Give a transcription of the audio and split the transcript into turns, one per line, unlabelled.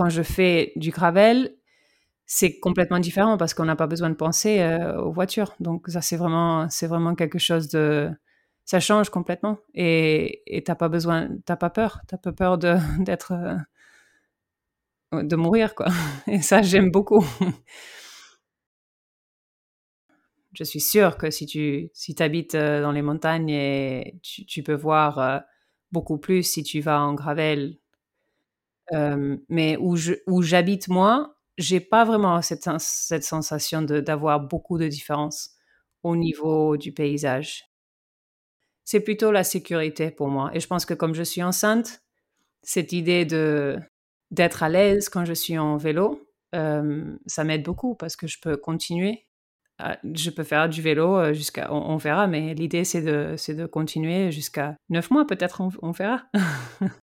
quand je fais du gravel, c'est complètement différent parce qu'on n'a pas besoin de penser euh, aux voitures. Donc ça, c'est vraiment, c'est vraiment quelque chose de... Ça change complètement. Et tu n'as pas besoin, t'as pas peur. Tu n'as pas peur de, d'être... Euh, de mourir, quoi. Et ça, j'aime beaucoup. je suis sûre que si tu si habites euh, dans les montagnes, et tu, peux voir beaucoup plus si tu vas en gravel. Mais où j'habite moi, j'ai pas vraiment cette, sensation d'avoir beaucoup de différence au niveau du paysage. C'est plutôt la sécurité pour moi. Et je pense que comme je suis enceinte, cette idée de d'être à l'aise quand je suis en vélo, ça m'aide beaucoup parce que je peux continuer. je peux faire du vélo jusqu'à, on, verra, mais l'idée c'est de, c'est de continuer jusqu'à neuf mois peut-être, on verra.